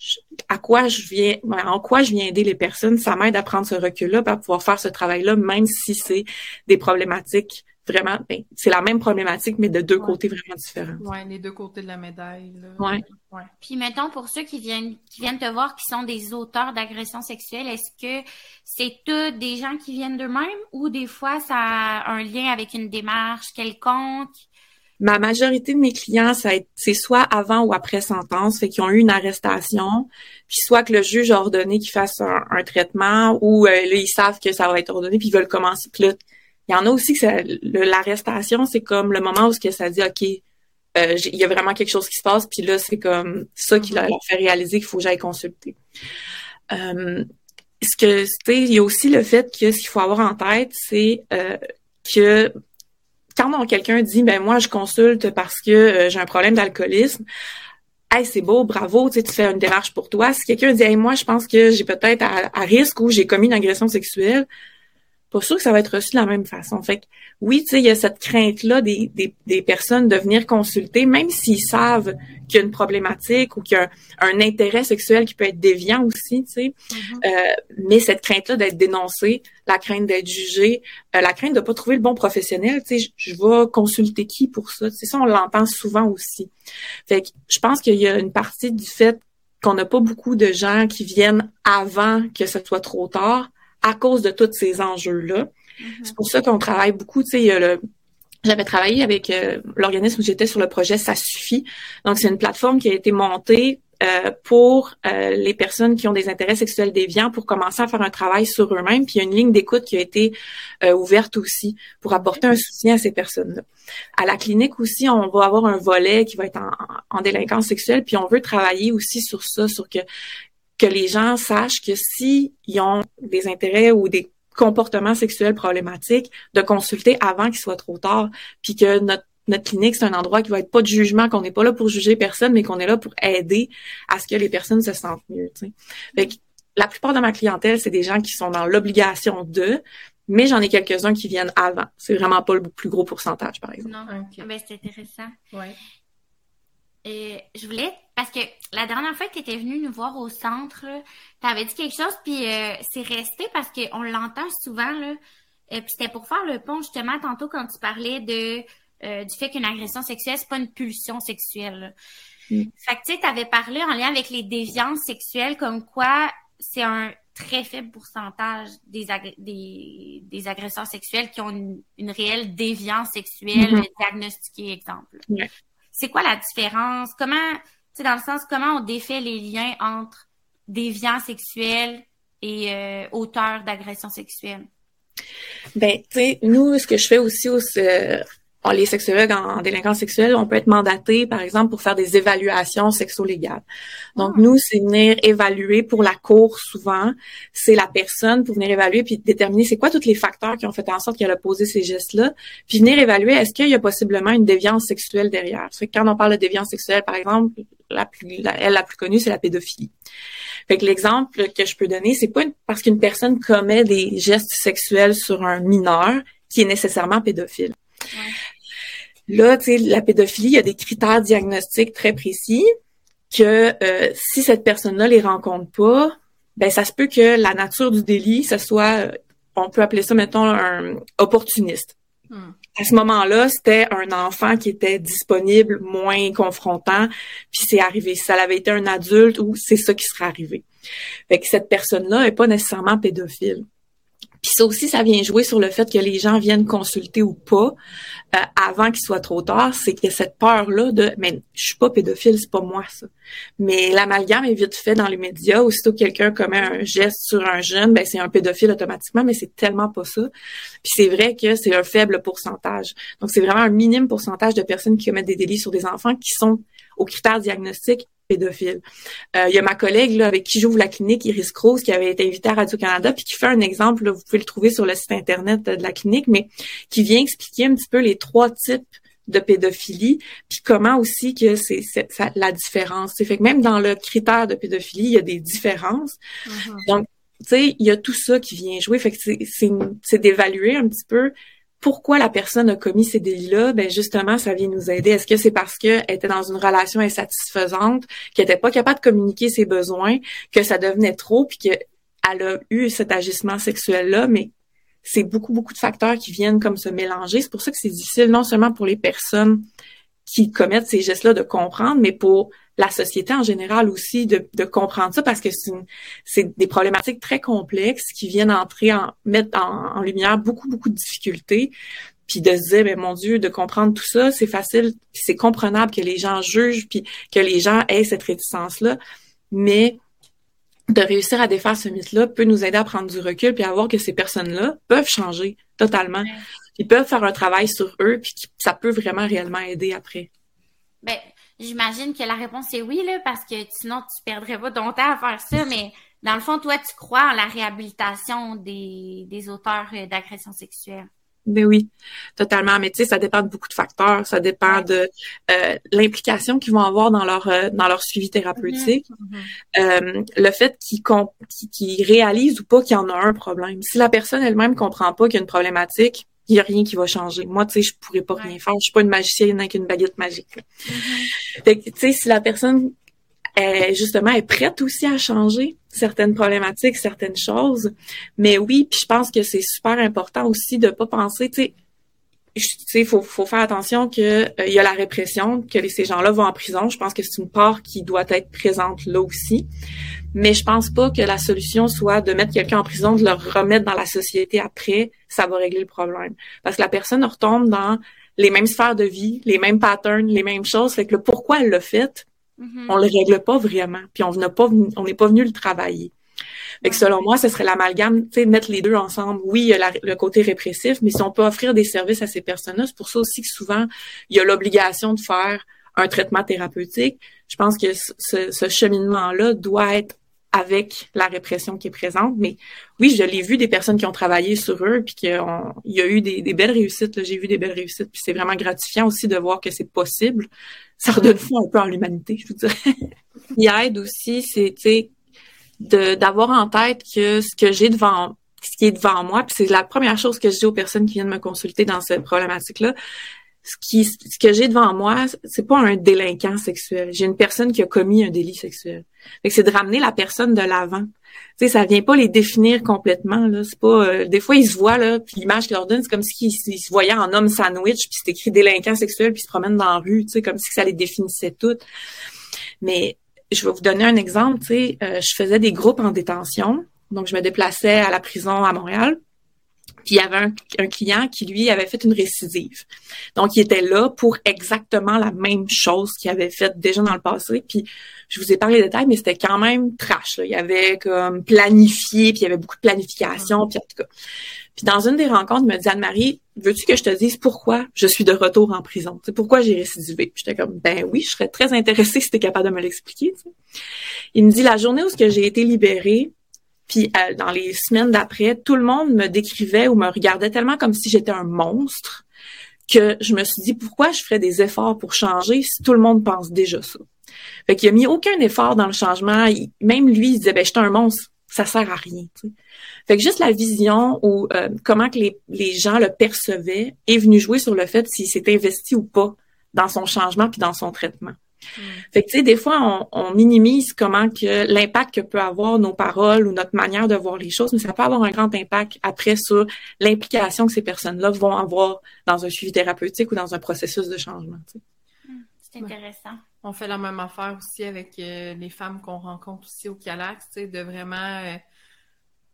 à quoi je viens, ouais, en quoi je viens aider les personnes, ça m'aide à prendre ce recul-là, pour pouvoir faire ce travail-là, même si c'est des problématiques vraiment, ben, c'est la même problématique, mais de deux Ouais. côtés vraiment différents. Ouais, les deux côtés de la médaille, là. Ouais. Ouais. Puis mettons pour ceux qui viennent qui viennent te voir qui sont des auteurs d'agressions sexuelles, est-ce que c'est tous des gens qui viennent d'eux-mêmes ou des fois ça a un lien avec une démarche quelconque? Ma majorité de mes clients, c'est soit avant ou après sentence, fait qu'ils ont eu une arrestation, puis soit que le juge a ordonné qu'ils fassent un, un traitement, ou euh, là, ils savent que ça va être ordonné, puis ils veulent commencer. Puis là, il y en a aussi que l'arrestation, c'est comme le moment où ce que ça dit, OK, euh, il y a vraiment quelque chose qui se passe, puis là, c'est comme ça qui leur fait réaliser qu'il faut que j'aille consulter. Euh, ce que, tu sais, il y a aussi le fait que ce qu'il faut avoir en tête, c'est euh, que quand quelqu'un dit ben moi je consulte parce que euh, j'ai un problème d'alcoolisme Hey, c'est beau, bravo, tu fais une démarche pour toi. Si quelqu'un dit, hey, moi, je pense que j'ai peut-être à, risque ou j'ai commis une agression sexuelle, pas sûr que ça va être reçu de la même façon. Fait que, oui, tu sais, il y a cette crainte-là des, des, des personnes de venir consulter, même s'ils savent qu'il y a une problématique ou qu'il y a un, un intérêt sexuel qui peut être déviant aussi, tu sais. Euh, mais cette crainte-là d'être dénoncé, la crainte d'être jugé, euh, la crainte de pas trouver le bon professionnel, tu sais, je, je vais consulter qui pour ça? C'est ça, on l'entend souvent aussi. Fait que je pense qu'il y a une partie du fait qu'on n'a pas beaucoup de gens qui viennent avant que ce soit trop tard à cause de tous ces enjeux-là. C'est pour ça qu'on travaille beaucoup, tu sais, il y a le j'avais travaillé avec euh, l'organisme où j'étais sur le projet Ça suffit. Donc, c'est une plateforme qui a été montée euh, pour euh, les personnes qui ont des intérêts sexuels déviants pour commencer à faire un travail sur eux-mêmes. Puis il y a une ligne d'écoute qui a été euh, ouverte aussi pour apporter un soutien à ces personnes-là. À la clinique aussi, on va avoir un volet qui va être en, en délinquance sexuelle. Puis on veut travailler aussi sur ça, sur que que les gens sachent que s'ils ont des intérêts ou des comportements sexuels problématiques, de consulter avant qu'il soit trop tard, puis que notre notre clinique, c'est un endroit qui va être pas de jugement, qu'on n'est pas là pour juger personne, mais qu'on est là pour aider à ce que les personnes se sentent mieux. tu sais. Fait que la plupart de ma clientèle, c'est des gens qui sont dans l'obligation de, mais j'en ai quelques-uns qui viennent avant. C'est vraiment pas le plus gros pourcentage, par exemple. Non. Ok. Ben, c'est intéressant. Ouais. Et je voulais, parce que la dernière fois que tu étais venue nous voir au centre, tu avais dit quelque chose, puis euh, c'est resté parce qu'on l'entend souvent, là. Euh, puis c'était pour faire le pont, justement, tantôt quand tu parlais de euh, du fait qu'une agression sexuelle, c'est pas une pulsion sexuelle. Mm. Fait que tu sais, t'avais parlé en lien avec les déviances sexuelles, comme quoi c'est un très faible pourcentage des, ag- des, des agresseurs sexuels qui ont une, une réelle déviance sexuelle Mhm. diagnostiquée, exemple. C'est quoi la différence? Comment, sais, dans le sens, comment on défait les liens entre déviants sexuels et euh, auteurs d'agressions sexuelles? Ben, tu sais, nous, ce que je fais aussi au, les sexologues en, délinquance sexuelle, on peut être mandaté, par exemple, pour faire des évaluations sexo-légales. Donc, ah. nous, c'est venir évaluer pour la cour, souvent, c'est la personne pour venir évaluer puis déterminer c'est quoi tous les facteurs qui ont fait en sorte qu'elle a posé ces gestes-là, puis venir évaluer est-ce qu'il y a possiblement une déviance sexuelle derrière? C'est quand on parle de déviance sexuelle, par exemple, la plus, elle la plus connue, c'est la pédophilie. Fait que l'exemple que je peux donner, c'est pas parce qu'une personne commet des gestes sexuels sur un mineur qui est nécessairement pédophile. Là, tu sais, la pédophilie, il y a des critères diagnostiques très précis que euh, si cette personne-là les rencontre pas, ben ça se peut que la nature du délit, ça soit, euh, on peut appeler ça, mettons, un opportuniste. Hmm. À ce moment-là, c'était un enfant qui était disponible, moins confrontant, puis c'est arrivé. Si ça avait été un adulte, ou c'est ça qui serait arrivé. Fait que cette personne-là est pas nécessairement pédophile. Puis ça aussi, ça vient jouer sur le fait que les gens viennent consulter ou pas euh, avant qu'il soit trop tard. C'est que cette peur-là de mais je suis pas pédophile, c'est pas moi ça. Mais l'amalgame est vite fait dans les médias. Aussitôt que quelqu'un commet un geste sur un jeune, ben c'est un pédophile automatiquement, mais c'est tellement pas ça. Puis c'est vrai que c'est un faible pourcentage. Donc c'est vraiment un minime pourcentage de personnes qui commettent des délits sur des enfants qui sont aux critères diagnostiques pédophile. Euh, il y a ma collègue là, avec qui j'ouvre la clinique, Iris Cruz, qui avait été invitée à Radio-Canada, puis qui fait un exemple, vous pouvez le trouver sur le site Internet de la clinique, mais qui vient expliquer un petit peu les trois types de pédophilie, puis comment aussi que c'est la différence. C'est fait que même dans le critère de pédophilie, il y a des différences. Mm-hmm. Donc, tu sais, il y a tout ça qui vient jouer. Fait que c'est d'évaluer un petit peu pourquoi la personne a commis ces délits-là, ben justement, ça vient nous aider. Est-ce que c'est parce qu'elle était dans une relation insatisfaisante, qu'elle n'était pas capable de communiquer ses besoins, que ça devenait trop, puis qu'elle a eu cet agissement sexuel-là, mais c'est beaucoup, beaucoup de facteurs qui viennent comme se mélanger. C'est pour ça que c'est difficile, non seulement pour les personnes qui commettent ces gestes-là de comprendre, mais pour la société en général aussi de, de comprendre ça parce que c'est des problématiques très complexes qui viennent entrer en mettre en, lumière beaucoup beaucoup de difficultés puis de se dire ben mon dieu de comprendre tout ça c'est facile c'est comprenable que les gens jugent puis que les gens aient cette réticence là mais de réussir à défaire ce mythe-là peut nous aider à prendre du recul puis à voir que ces personnes-là peuvent changer totalement. Ils peuvent faire un travail sur eux puis ça peut vraiment réellement aider après. Ben, J'imagine que la réponse est oui, là, parce que sinon tu perdrais pas ton temps à faire ça, mais dans le fond, toi, tu crois en la réhabilitation des, des auteurs euh, d'agressions sexuelles. Ben oui, totalement. Mais tu sais, ça dépend de beaucoup de facteurs. Ça dépend de euh, l'implication qu'ils vont avoir dans leur euh, dans leur suivi thérapeutique, mm-hmm. Mm-hmm. le fait qu'ils qu'ils réalisent ou pas qu'il y en a un problème. Si la personne elle-même comprend pas qu'il y a une problématique, il y a rien qui va changer. Moi, tu sais, je pourrais pas rien faire. Je suis pas une magicienne avec une baguette magique. Mm-hmm. Fait que, tu sais, si la personne est, justement est prête aussi à changer certaines problématiques, certaines choses, mais oui, puis je pense que c'est super important aussi de pas penser, tu sais, il faut, faut faire attention que euh, il y a la répression, que ces gens-là vont en prison. Je pense que c'est une part qui doit être présente là aussi. Mais je pense pas que la solution soit de mettre quelqu'un en prison, de le remettre dans la société après, ça va régler le problème. Parce que la personne retombe dans les mêmes sphères de vie, les mêmes patterns, les mêmes choses. Fait que le pourquoi elle l'a fait, mm-hmm. on le règle pas vraiment. Puis on n'est pas, on n'est pas venu le travailler. Fait que selon moi, ce serait l'amalgame, tu sais, mettre les deux ensemble. Oui, il y a le côté répressif, mais si on peut offrir des services à ces personnes-là, c'est pour ça aussi que souvent, il y a l'obligation de faire un traitement thérapeutique. Je pense que ce, ce cheminement-là doit être avec la répression qui est présente. Mais oui, je l'ai vu des personnes qui ont travaillé sur eux, puis qu'il y a eu des, belles réussites. J'ai vu des belles réussites, puis c'est vraiment gratifiant aussi de voir que c'est possible. Ça redonne foi un peu en l'humanité, je vous dirais. Il aide aussi, c'est, d'avoir en tête que ce que j'ai devant ce qui est devant moi, puis c'est la première chose que je dis aux personnes qui viennent me consulter dans cette problématique-là, ce qui ce que j'ai devant moi, c'est pas un délinquant sexuel. J'ai une personne qui a commis un délit sexuel. C'est de ramener la personne de l'avant. Tu sais, ça vient pas les définir complètement là. C'est pas. Euh, des fois ils se voient là, puis l'image qu'ils leur donnent, c'est comme s'ils se voyaient en homme sandwich, puis c'est écrit délinquant sexuel, puis ils se promènent dans la rue. Tu sais, comme si ça les définissait tout. Mais je vais vous donner un exemple. Tu sais, euh, je faisais des groupes en détention, donc je me déplaçais à la prison à Montréal. Puis il y avait un, client qui, lui, avait fait une récidive. Donc, il était là pour exactement la même chose qu'il avait fait déjà dans le passé. Puis, je vous ai parlé des détails, mais c'était quand même trash. Là. Il y avait comme planifié, puis il y avait beaucoup de planification, puis en tout cas. Puis dans une des rencontres, il me dit Anne-Marie, veux-tu que je te dise pourquoi je suis de retour en prison? C'est pourquoi j'ai récidivé? J'étais comme ben oui, je serais très intéressée [laughs] si tu es capable de me l'expliquer. Il me dit la journée où j'ai été libérée, puis euh, dans les semaines d'après, tout le monde me décrivait ou me regardait tellement comme si j'étais un monstre que je me suis dit pourquoi je ferais des efforts pour changer si tout le monde pense déjà ça? Fait qu'il a mis aucun effort dans le changement. même lui, il disait ben j'étais un monstre, ça sert à rien. Fait que juste la vision ou euh, comment que les, gens le percevaient est venu jouer sur le fait s'il s'est investi ou pas dans son changement puis dans son traitement. Hmm. Fait que tu sais, des fois, on, minimise comment que l'impact que peut avoir nos paroles ou notre manière de voir les choses, mais ça peut avoir un grand impact après sur l'implication que ces personnes-là vont avoir dans un suivi thérapeutique ou dans un processus de changement. Hmm, c'est intéressant. On fait la même affaire aussi avec euh, les femmes qu'on rencontre aussi au Calax, tu sais, de vraiment euh,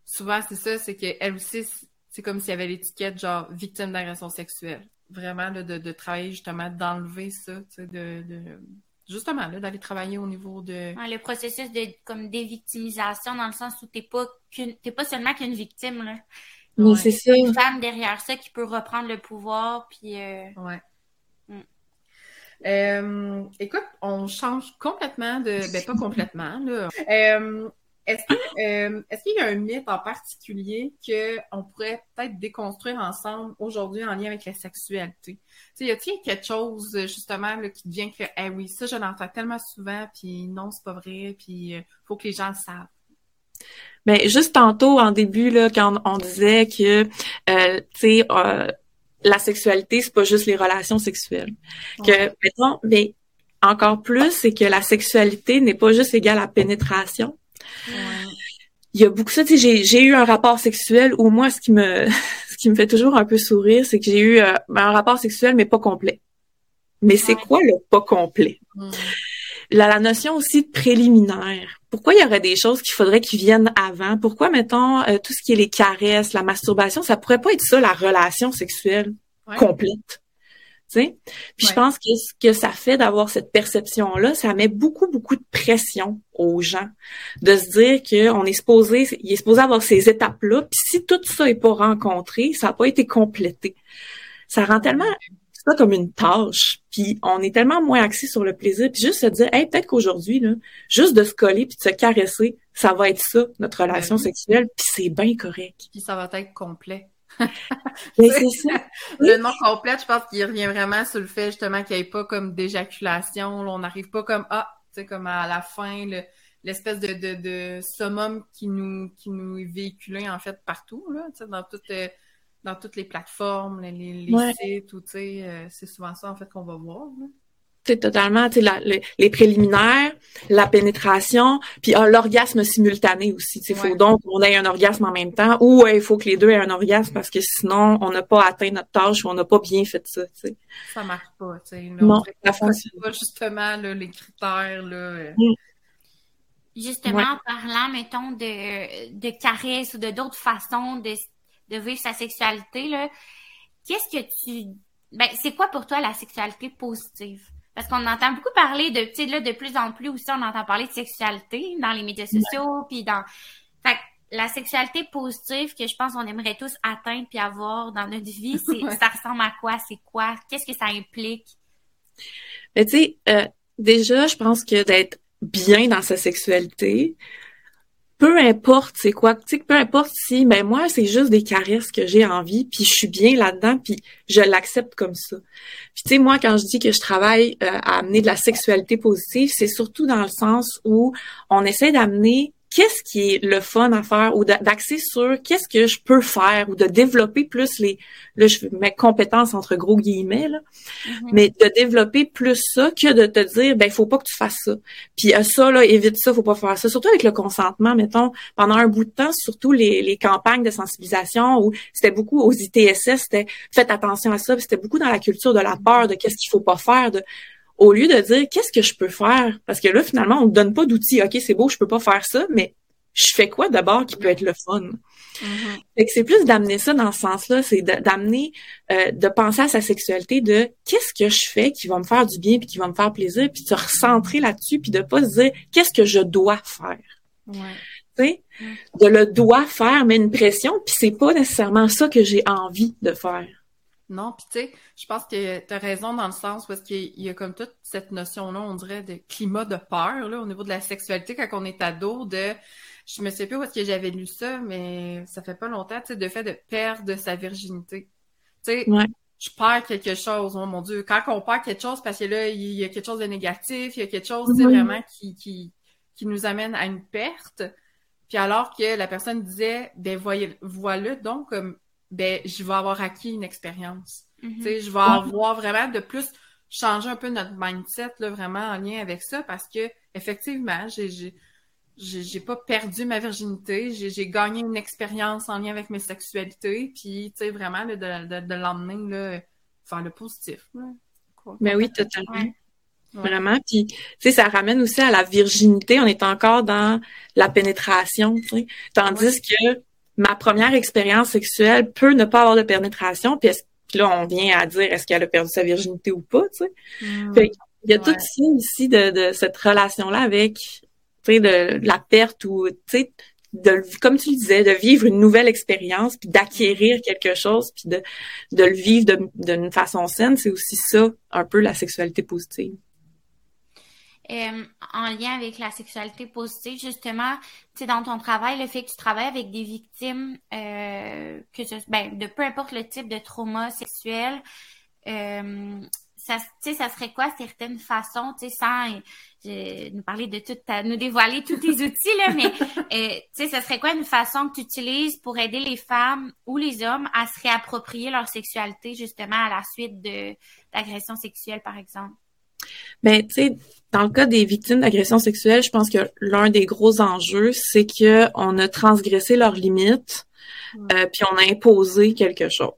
souvent, c'est ça, c'est qu'elle aussi, c'est comme s'il y avait l'étiquette genre victime d'agression sexuelle. Vraiment, de, de, travailler justement, d'enlever ça, tu sais, de, de justement, là, d'aller travailler au niveau de. le processus de comme dévictimisation dans le sens où t'es pas t'es pas seulement qu'une victime, là. Oui, c'est ça. Une femme derrière ça qui peut reprendre le pouvoir, puis. Euh... Ouais. Mm. Euh, écoute, on change complètement de. Ben, pas complètement, là. Euh, est-ce euh, est-ce qu'il y a un mythe en particulier qu'on pourrait peut-être déconstruire ensemble aujourd'hui en lien avec la sexualité? Tu sais, y a-t-il quelque chose justement là, qui devient que eh oui, ça je l'entends tellement souvent, puis non, c'est pas vrai, puis il euh, faut que les gens le savent? Mais ben, juste tantôt en début là, quand on disait que euh, tu sais euh, la sexualité c'est pas juste les relations sexuelles. Que mettons, mais encore plus c'est que la sexualité n'est pas juste égale à pénétration il y a beaucoup ça, tu sais, j'ai eu un rapport sexuel où moi, ce qui me [laughs] ce qui me fait toujours un peu sourire, c'est que j'ai eu euh, un rapport sexuel, mais pas complet. Mais c'est quoi le pas complet? Hmm. La, notion aussi de préliminaire. Pourquoi il y aurait des choses qu'il faudrait qu'ils viennent avant? Pourquoi, mettons, euh, tout ce qui est les caresses, la masturbation, ça pourrait pas être ça, la relation sexuelle complète? Puis je pense que ce que ça fait d'avoir cette perception-là, ça met beaucoup, beaucoup de pression aux gens de se dire qu'on est supposé, il est supposé avoir ces étapes-là, puis si tout ça est pas rencontré, ça n'a pas été complété. Ça rend tellement ça comme une tâche, puis on est tellement moins axé sur le plaisir, puis juste se dire, hey, peut-être qu'aujourd'hui, là, juste de se coller puis de se caresser, ça va être ça, notre relation sexuelle, puis c'est bien correct. Puis ça va être complet. [laughs] Le nom complet, je pense qu'il revient vraiment sur le fait justement qu'il n'y ait pas comme d'éjaculation. On n'arrive pas comme ah, tu sais, comme à la fin, l'espèce de, de, de, summum qui nous qui nous est véhiculé en fait partout, là, dans toutes euh, dans toutes les plateformes, les, les, sites, ou tu sais, euh, c'est souvent ça en fait qu'on va voir. Là c'est totalement tu les, préliminaires, la pénétration, puis ah, l'orgasme simultané aussi. Il faut donc qu'on ait un orgasme en même temps ou il faut que les deux aient un orgasme parce que sinon on n'a pas atteint notre tâche ou on n'a pas bien fait ça. T'sais. Ça marche pas. T'sais. Non, ça fonctionne pas justement là, les critères. Là, euh. mm. Justement, en parlant, mettons, de, de caresses ou de d'autres façons de, de vivre sa sexualité, là, qu'est-ce que tu... Ben, c'est quoi pour toi la sexualité positive? Parce qu'on entend beaucoup parler de, tu sais, là, de plus en plus aussi, on entend parler de sexualité dans les médias sociaux, puis dans... Fait la sexualité positive que je pense qu'on aimerait tous atteindre puis avoir dans notre vie, c'est [laughs] ça ressemble à quoi? C'est quoi? Qu'est-ce que ça implique? Mais tu sais, euh, déjà, je pense que d'être bien dans sa sexualité, peu importe c'est quoi, tu sais, peu importe si, ben moi, c'est juste des caresses que j'ai envie, puis je suis bien là-dedans, puis je l'accepte comme ça. Puis tu sais, moi, quand je dis que je travaille euh, à amener de la sexualité positive, c'est surtout dans le sens où on essaie d'amener qu'est-ce qui est le fun à faire ou d'axer sur qu'est-ce que je peux faire ou de développer plus les là je mes compétences entre gros guillemets là, mm-hmm. mais de développer plus ça que de te dire ben il faut pas que tu fasses ça. Puis euh, ça là évite ça, faut pas faire ça surtout avec le consentement mettons pendant un bout de temps surtout les, les campagnes de sensibilisation où c'était beaucoup aux ITSS c'était faites attention à ça, c'était beaucoup dans la culture de la peur de qu'est-ce qu'il faut pas faire de au lieu de dire qu'est-ce que je peux faire? Parce que là finalement on ne donne pas d'outils ok c'est beau je peux pas faire ça mais je fais quoi d'abord qui peut être le fun? Mm-hmm. c'est plus d'amener ça dans ce sens-là c'est d'amener euh, de penser à sa sexualité de qu'est-ce que je fais qui va me faire du bien puis qui va me faire plaisir puis de se recentrer là-dessus puis de pas se dire qu'est-ce que je dois faire? Ouais. sais, de le doit faire, mais une pression, puis c'est pas nécessairement ça que j'ai envie de faire. Non, puis tu sais, je pense que tu as raison dans le sens parce qu'il y a comme toute cette notion-là, on dirait, de climat de peur là, au niveau de la sexualité quand on est ado, de je me sais plus où est-ce que j'avais lu ça, mais ça fait pas longtemps, tu sais, de fait de perdre sa virginité. Tu sais, je perds quelque chose, oh mon Dieu. Quand on perd quelque chose, parce que là, il y a quelque chose de négatif, il y a quelque chose, tu sais, vraiment qui, qui, qui nous amène à une perte. Puis alors que la personne disait, ben voyez, voilà donc comme ben je vais avoir acquis une expérience. Tu sais, je vais avoir vraiment de plus changer un peu notre mindset là, vraiment en lien avec ça parce que effectivement, j'ai j'ai j'ai pas perdu ma virginité, j'ai gagné une expérience en lien avec mes sexualités, puis tu sais vraiment de, de, de l'emmener là, faire le positif. Là. Mais ben oui, totalement. Vraiment. Puis, tu sais, ça ramène aussi à la virginité. On est encore dans la pénétration, tu sais. Tandis que ma première expérience sexuelle peut ne pas avoir de pénétration. Puis, là, on vient à dire est-ce qu'elle a perdu sa virginité ou pas, tu sais. Mm. Fait il y a tout ça de, de cette relation-là avec, tu sais, de, la perte ou, tu sais, de, comme tu le disais, de vivre une nouvelle expérience, puis d'acquérir quelque chose, puis de, de le vivre d'une façon saine, c'est aussi ça, un peu la sexualité positive. Euh, en lien avec la sexualité positive, justement, tu sais, dans ton travail, le fait que tu travailles avec des victimes, euh, que ce, ben, de peu importe le type de trauma sexuel, euh, ça, tu sais, ça serait quoi certaines façons, tu sais, sans nous parler de tout, nous dévoiler tous tes outils, là, mais, [laughs] tu sais, ça serait quoi une façon que tu utilises pour aider les femmes ou les hommes à se réapproprier leur sexualité, justement, à la suite de d'agressions sexuelles, par exemple? Ben, tu sais, dans le cas des victimes d'agressions sexuelles, je pense que l'un des gros enjeux, c'est que on a transgressé leurs limites, euh, puis on a imposé quelque chose.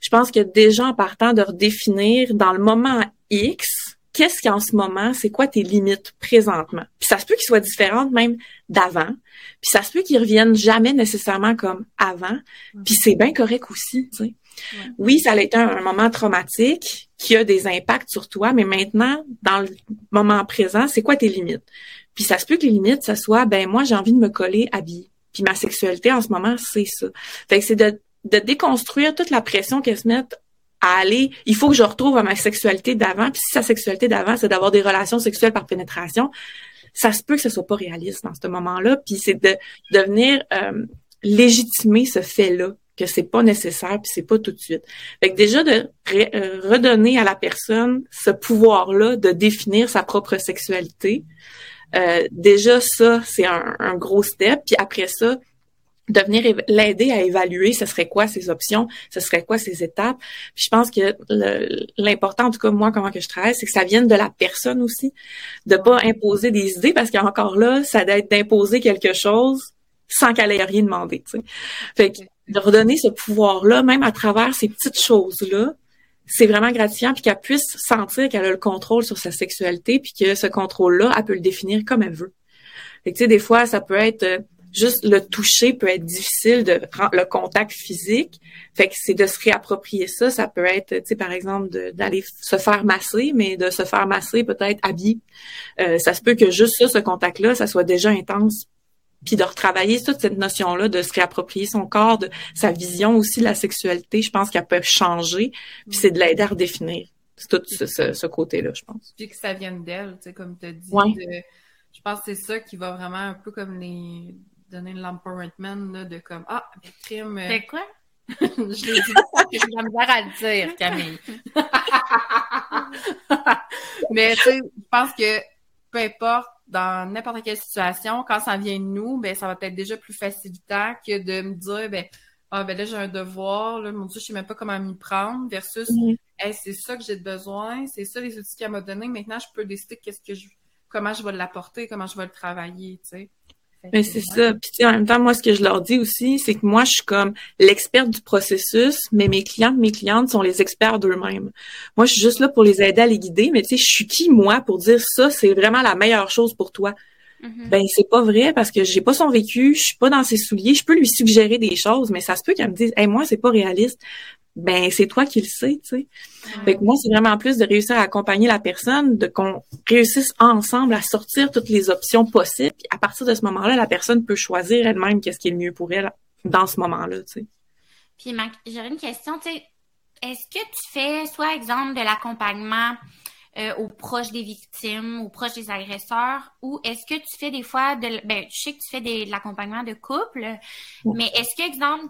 Je pense que déjà en partant de redéfinir dans le moment X, qu'est-ce qu'en ce moment, c'est quoi tes limites présentement? Puis ça se peut qu'ils soient différentes même d'avant, puis ça se peut qu'ils reviennent jamais nécessairement comme avant, puis c'est bien correct aussi, tu sais. Oui, ça a été un, moment traumatique qui a des impacts sur toi, mais maintenant, dans le moment présent, c'est quoi tes limites? Puis ça se peut que les limites, ça soit, ben moi, j'ai envie de me coller habillée. Puis ma sexualité en ce moment, c'est ça. Fait que c'est de, de déconstruire toute la pression qu'elle se met à aller, il faut que je retrouve ma sexualité d'avant. Puis si sa sexualité d'avant, c'est d'avoir des relations sexuelles par pénétration, ça se peut que ce soit pas réaliste dans ce moment-là. Puis c'est de, de venir euh, légitimer ce fait-là que c'est pas nécessaire puis c'est pas tout de suite. Fait que déjà de euh, redonner à la personne ce pouvoir-là de définir sa propre sexualité. Euh, déjà ça c'est un, gros step puis après ça de venir l'aider à évaluer ce serait quoi ses options, ce serait quoi ses étapes. Puis je pense que l'important, en tout cas moi comment que je travaille, c'est que ça vienne de la personne aussi, de pas imposer des idées parce qu'encore là, ça doit être d'imposer quelque chose sans qu'elle ait rien demandé. Fait que de redonner ce pouvoir-là, même à travers ces petites choses-là, c'est vraiment gratifiant, puis qu'elle puisse sentir qu'elle a le contrôle sur sa sexualité, puis que ce contrôle-là, elle peut le définir comme elle veut. Fait que, tu sais, des fois, ça peut être euh, juste le toucher peut être difficile de prendre le contact physique. Fait que c'est de se réapproprier ça. Ça peut être, tu sais, par exemple, d'aller se faire masser, mais de se faire masser peut-être habillé. Euh, ça se peut que juste ça, ce contact-là, ça soit déjà intense puis de retravailler toute cette notion-là, de se réapproprier son corps, de sa vision aussi de la sexualité, je pense qu'elle peut changer, puis c'est de l'aider à redéfinir. C'est tout ce, côté-là, je pense. Puis que ça vienne d'elle, tu sais, comme tu as dit. je pense que c'est ça qui va vraiment un peu comme les donner l'empowerment, de comme, ah, crime... Euh, c'est quoi? [laughs] je l'ai dit, j'ai la misère à le dire, Camille. [laughs] Mais tu sais, je pense que peu importe dans n'importe quelle situation, quand ça vient de nous, ben ça va être déjà plus facilitant que de me dire ben ah ben là j'ai un devoir, là, mon Dieu, je sais même pas comment m'y prendre, versus c'est ça que j'ai besoin, c'est ça les outils qu'elle m'a donné, maintenant je peux décider qu'est-ce que je comment je vais l'apporter, comment je vais le travailler, tu sais. Mais c'est ça. Puis en même temps, moi, ce que je leur dis aussi, c'est que moi, je suis comme l'experte du processus, mais mes clients, mes clientes sont les experts d'eux-mêmes. Moi, je suis juste là pour les aider à les guider, mais tu sais, je suis qui, moi, pour dire ça, c'est vraiment la meilleure chose pour toi? Mm-hmm. Ben, c'est pas vrai parce que j'ai pas son vécu, je suis pas dans ses souliers, je peux lui suggérer des choses, mais ça se peut qu'elle me dise, hey, moi, c'est pas réaliste ben c'est toi qui le sais, tu sais. Fait que moi, c'est vraiment plus de réussir à accompagner la personne, de qu'on réussisse ensemble à sortir toutes les options possibles, à partir de ce moment-là, la personne peut choisir elle-même qu'est-ce qui est le mieux pour elle dans ce moment-là, tu sais. Puis j'aurais une question, tu sais, est-ce que tu fais soit exemple de l'accompagnement euh, aux proches des victimes, aux proches des agresseurs, ou est-ce que tu fais des fois de ben je sais que tu fais de l'accompagnement de couple, mais est-ce que exemple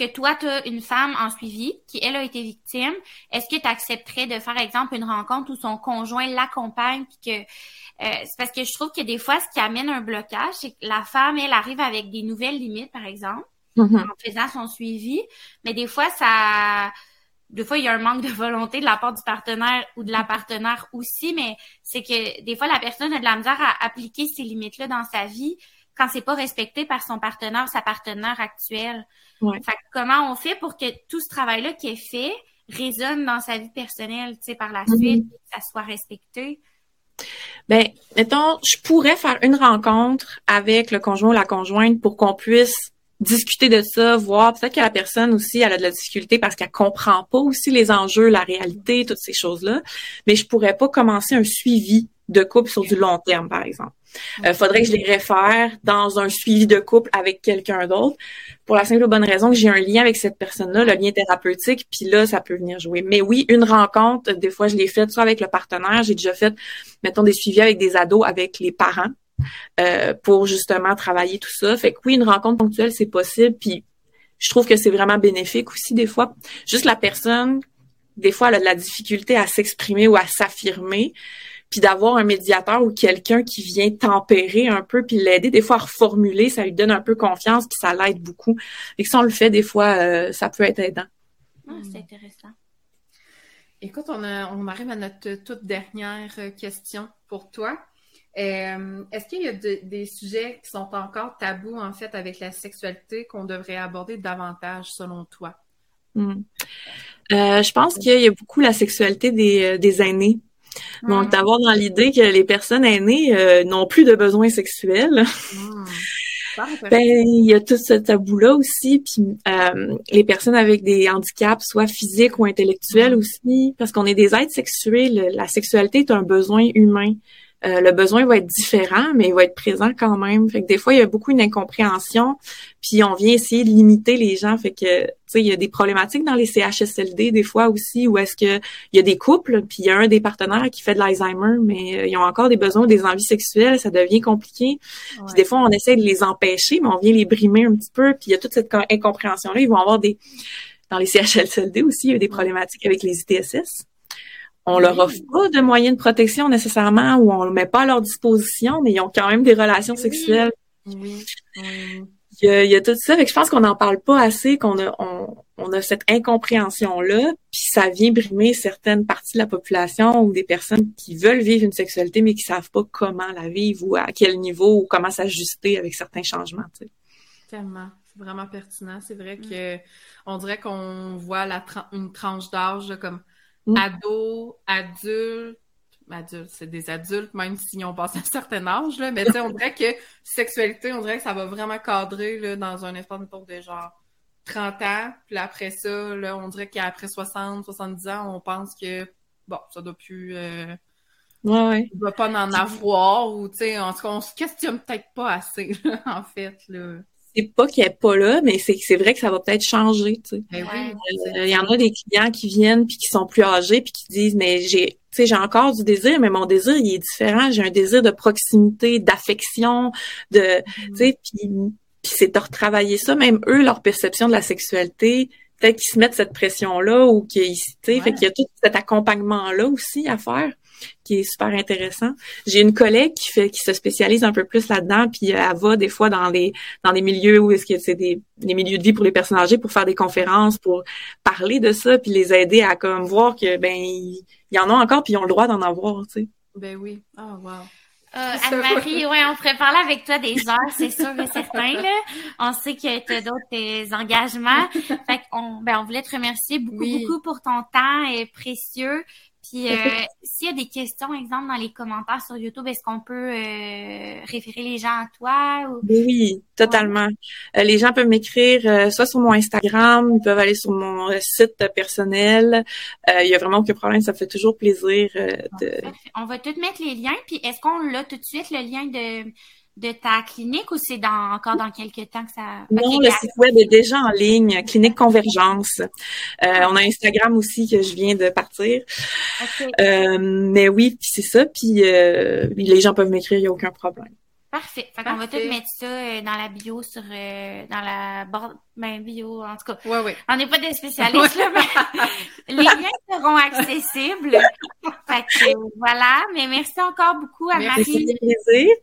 que toi, tu as une femme en suivi qui, elle, a été victime, est-ce que tu accepterais de faire, exemple, une rencontre où son conjoint l'accompagne que euh, c'est parce que je trouve que des fois, ce qui amène un blocage, c'est que la femme, elle arrive avec des nouvelles limites, par exemple, mm-hmm. en faisant son suivi, mais des fois, ça des fois, il y a un manque de volonté de la part du partenaire ou de la partenaire aussi, mais c'est que des fois, la personne a de la misère à appliquer ces limites-là dans sa vie quand c'est pas respecté par son partenaire, sa partenaire actuelle. Fait comment on fait pour que tout ce travail-là qui est fait résonne dans sa vie personnelle, tu sais, par la mm-hmm. suite, que ça soit respecté? Ben, mettons, je pourrais faire une rencontre avec le conjoint ou la conjointe pour qu'on puisse discuter de ça, voir peut-être que la personne aussi elle a de la difficulté parce qu'elle comprend pas aussi les enjeux, la réalité, toutes ces choses-là. Mais je pourrais pas commencer un suivi de couple sur du long terme, par exemple. Euh, faudrait que je les réfère dans un suivi de couple avec quelqu'un d'autre pour la simple et bonne raison que j'ai un lien avec cette personne-là, le lien thérapeutique, puis là, ça peut venir jouer. Mais oui, une rencontre, des fois, je l'ai faite soit avec le partenaire, j'ai déjà fait, mettons, des suivis avec des ados, avec les parents, euh, pour justement travailler tout ça. Fait que oui, une rencontre ponctuelle, c'est possible. Puis je trouve que c'est vraiment bénéfique aussi des fois. Juste la personne, des fois, elle a de la difficulté à s'exprimer ou à s'affirmer. Puis d'avoir un médiateur ou quelqu'un qui vient tempérer un peu puis l'aider des fois à reformuler, ça lui donne un peu confiance puis ça l'aide beaucoup. Et que si on le fait des fois, euh, ça peut être aidant. Ah, c'est intéressant. Écoute, on, on arrive à notre toute dernière question pour toi. Euh, est-ce qu'il y a des sujets qui sont encore tabous, en fait, avec la sexualité qu'on devrait aborder davantage, selon toi? Hmm. Euh, je pense qu'il y a beaucoup la sexualité des, euh, des aînés. Donc, hmm. d'avoir dans l'idée que les personnes aînées n'ont plus de besoins sexuels. [laughs] Hmm. Ben, il y a tout ce tabou-là aussi, puis les personnes avec des handicaps, soit physiques ou intellectuels aussi, parce qu'on est des êtres sexués, la sexualité est un besoin humain. Euh, le besoin va être différent, mais il va être présent quand même. Fait que des fois, il y a beaucoup une incompréhension, puis on vient essayer de limiter les gens. Fait que, tu sais, il y a des problématiques dans les CHSLD des fois aussi, où est-ce que il y a des couples, puis il y a un des partenaires qui fait de l'Alzheimer, mais euh, ils ont encore des besoins, des envies sexuelles, ça devient compliqué. Puis des fois, on essaie de les empêcher, mais on vient les brimer un petit peu, puis il y a toute cette incompréhension-là. Ils vont avoir des... Dans les CHSLD aussi, il y a des problématiques avec les ITSS on leur offre pas de moyens de protection nécessairement ou on le met pas à leur disposition, mais ils ont quand même des relations sexuelles. Oui. Il, y a, tout ça. Fait que je pense qu'on n'en parle pas assez, qu'on a, on, a cette incompréhension-là, puis ça vient brimer certaines parties de la population ou des personnes qui veulent vivre une sexualité, mais qui savent pas comment la vivre ou à quel niveau ou comment s'ajuster avec certains changements. Tu sais. Tellement. C'est vraiment pertinent. C'est vrai mm. que on dirait qu'on voit la une tranche d'âge comme Mm. Ados, adultes, adultes, c'est des adultes, même s'ils ont passé un certain âge, là, mais on dirait que sexualité, on dirait que ça va vraiment cadrer là, dans un espace de genre 30 ans, puis après ça, là, on dirait qu'après 60, 70 ans, on pense que bon, ça doit plus euh, ouais, ouais. doit pas en avoir, ou tu sais, en tout cas, on se questionne peut-être pas assez, [laughs] en fait, là c'est pas qu'il est pas là, mais c'est c'est vrai que ça va peut-être changer. Tu sais. Ben euh, il y en a des clients qui viennent puis qui sont plus âgés puis qui disent mais j'ai tu sais j'ai encore du désir mais mon désir il est différent. J'ai un désir de proximité, d'affection, de tu sais puis puis c'est de retravailler ça. Même eux leur perception de la sexualité peut-être qu'ils se mettent cette pression là ou qu'ils tu sais fait qu'il y a tout cet accompagnement là aussi à faire qui est super intéressant. J'ai une collègue qui fait qui se spécialise un peu plus là-dedans, puis elle va des fois dans les dans des milieux où est-ce que c'est des les milieux de vie pour les personnes âgées pour faire des conférences, pour parler de ça, puis les aider à comme voir que ben il y, en a encore puis ils ont le droit d'en avoir, tu sais. Ben oui. Oh wow. Euh, Anne-Marie, ouais, on pourrait parler avec toi des heures, c'est sûr et certain. Là. On sait que tu as d'autres engagements. Fait qu'on ben, on voulait te remercier beaucoup, beaucoup pour ton temps et précieux. Puis euh, s'il y a des questions, exemple, dans les commentaires sur YouTube, est-ce qu'on peut euh, référer les gens à toi? Ou... Oui, totalement. Euh, les gens peuvent m'écrire soit sur mon Instagram, ils peuvent aller sur mon site personnel. Il y a vraiment aucun problème, ça fait toujours plaisir de... On va tout mettre les liens. Puis est-ce qu'on l'a tout de suite, le lien de de ta clinique ou c'est dans encore dans quelques temps que ça. Non, le site web est déjà en ligne, Clinique Convergence. Euh, on a Instagram aussi que je viens de partir. Euh, mais oui, puis c'est ça. Puis euh, les gens peuvent m'écrire, il n'y a aucun problème. Parfait. Fait qu'on va tout mettre ça euh, dans la bio sur euh, dans la barre ben bio en tout cas. Ouais, ouais. On n'est pas des spécialistes là, mais [laughs] les liens seront accessibles. Fait que euh, voilà, mais merci encore beaucoup à Merci. C'est Marie. un plaisir.